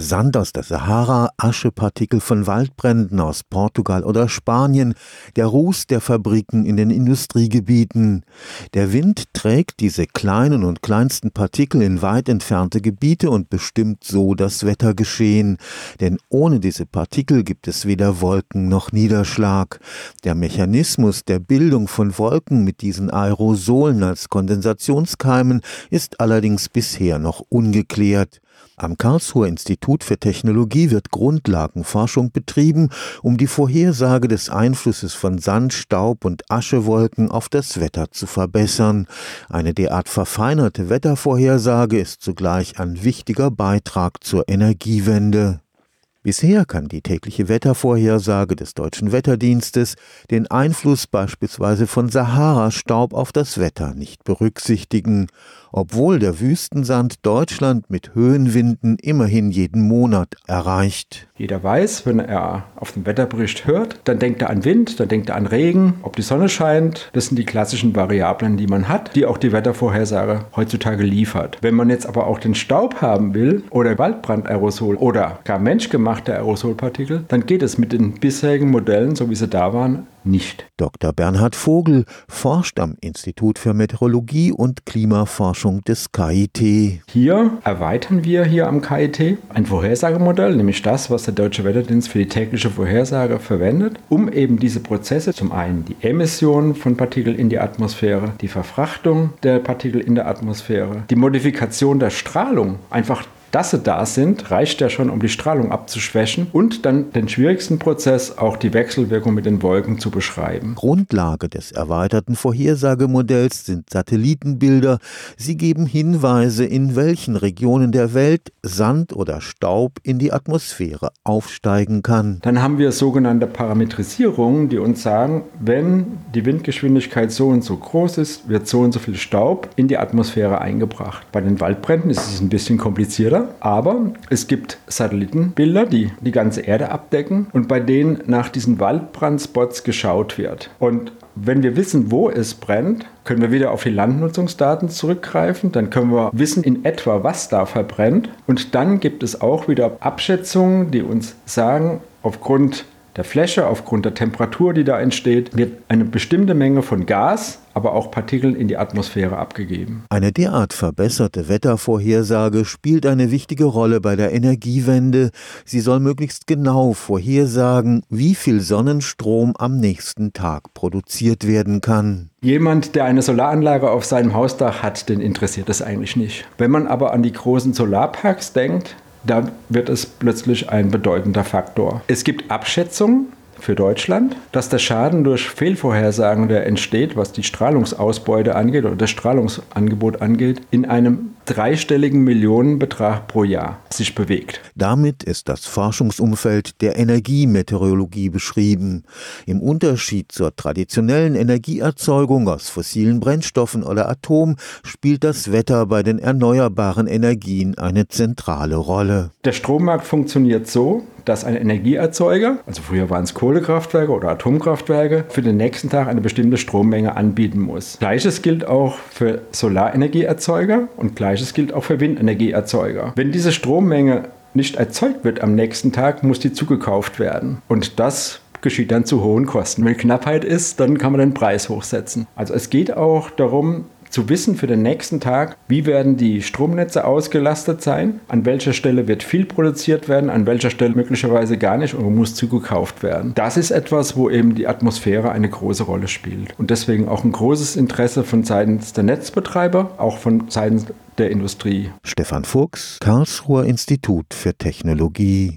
Sand aus der Sahara, Aschepartikel von Waldbränden aus Portugal oder Spanien, der Ruß der Fabriken in den Industriegebieten. Der Wind trägt diese kleinen und kleinsten Partikel in weit entfernte Gebiete und bestimmt so das Wettergeschehen. Denn ohne diese Partikel gibt es weder Wolken noch Niederschlag. Der Mechanismus der Bildung von Wolken mit diesen Aerosolen als Kondensationskeimen ist allerdings bisher noch ungeklärt. Am Karlsruher Institut für Technologie wird Grundlagenforschung betrieben, um die Vorhersage des Einflusses von Sand, Staub und Aschewolken auf das Wetter zu verbessern. Eine derart verfeinerte Wettervorhersage ist zugleich ein wichtiger Beitrag zur Energiewende. Bisher kann die tägliche Wettervorhersage des deutschen Wetterdienstes den Einfluss beispielsweise von Sahara-Staub auf das Wetter nicht berücksichtigen, obwohl der Wüstensand Deutschland mit Höhenwinden immerhin jeden Monat erreicht. Jeder weiß, wenn er auf den Wetterbericht hört, dann denkt er an Wind, dann denkt er an Regen, ob die Sonne scheint. Das sind die klassischen Variablen, die man hat, die auch die Wettervorhersage heutzutage liefert. Wenn man jetzt aber auch den Staub haben will oder Waldbrandaerosol oder gar menschgemacht der Aerosolpartikel, dann geht es mit den bisherigen Modellen, so wie sie da waren, nicht. Dr. Bernhard Vogel forscht am Institut für Meteorologie und Klimaforschung des KIT. Hier erweitern wir hier am KIT ein Vorhersagemodell, nämlich das, was der Deutsche Wetterdienst für die tägliche Vorhersage verwendet, um eben diese Prozesse, zum einen die Emission von Partikeln in die Atmosphäre, die Verfrachtung der Partikel in der Atmosphäre, die Modifikation der Strahlung, einfach dass sie da sind, reicht ja schon, um die Strahlung abzuschwächen und dann den schwierigsten Prozess, auch die Wechselwirkung mit den Wolken zu beschreiben. Grundlage des erweiterten Vorhersagemodells sind Satellitenbilder. Sie geben Hinweise, in welchen Regionen der Welt Sand oder Staub in die Atmosphäre aufsteigen kann. Dann haben wir sogenannte Parametrisierungen, die uns sagen, wenn die Windgeschwindigkeit so und so groß ist, wird so und so viel Staub in die Atmosphäre eingebracht. Bei den Waldbränden ist es ein bisschen komplizierter Bilder, aber es gibt Satellitenbilder, die die ganze Erde abdecken und bei denen nach diesen Waldbrandspots geschaut wird. Und wenn wir wissen, wo es brennt, können wir wieder auf die Landnutzungsdaten zurückgreifen. Dann können wir wissen in etwa, was da verbrennt. Und dann gibt es auch wieder Abschätzungen, die uns sagen, aufgrund der Fläche, aufgrund der Temperatur, die da entsteht, wird eine bestimmte Menge von Gas, aber auch Partikeln in die Atmosphäre abgegeben. Eine derart verbesserte Wettervorhersage spielt eine wichtige Rolle bei der Energiewende. Sie soll möglichst genau vorhersagen, wie viel Sonnenstrom am nächsten Tag produziert werden kann. Jemand, der eine Solaranlage auf seinem Hausdach hat, den interessiert das eigentlich nicht. Wenn man aber an die großen Solarparks denkt, da wird es plötzlich ein bedeutender Faktor. Es gibt Abschätzungen, für Deutschland, dass der Schaden durch Fehlvorhersagen, der entsteht, was die Strahlungsausbeute angeht oder das Strahlungsangebot angeht, in einem dreistelligen Millionenbetrag pro Jahr sich bewegt. Damit ist das Forschungsumfeld der Energiemeteorologie beschrieben. Im Unterschied zur traditionellen Energieerzeugung aus fossilen Brennstoffen oder Atom spielt das Wetter bei den erneuerbaren Energien eine zentrale Rolle. Der Strommarkt funktioniert so, dass ein Energieerzeuger, also früher waren es Kohlekraftwerke oder Atomkraftwerke, für den nächsten Tag eine bestimmte Strommenge anbieten muss. Gleiches gilt auch für Solarenergieerzeuger und gleiches gilt auch für Windenergieerzeuger. Wenn diese Strommenge nicht erzeugt wird am nächsten Tag, muss die zugekauft werden. Und das geschieht dann zu hohen Kosten. Wenn Knappheit ist, dann kann man den Preis hochsetzen. Also es geht auch darum, zu wissen für den nächsten Tag, wie werden die Stromnetze ausgelastet sein, an welcher Stelle wird viel produziert werden, an welcher Stelle möglicherweise gar nicht und muss zugekauft werden. Das ist etwas, wo eben die Atmosphäre eine große Rolle spielt und deswegen auch ein großes Interesse von Seiten der Netzbetreiber, auch von Seiten der Industrie. Stefan Fuchs, Karlsruher Institut für Technologie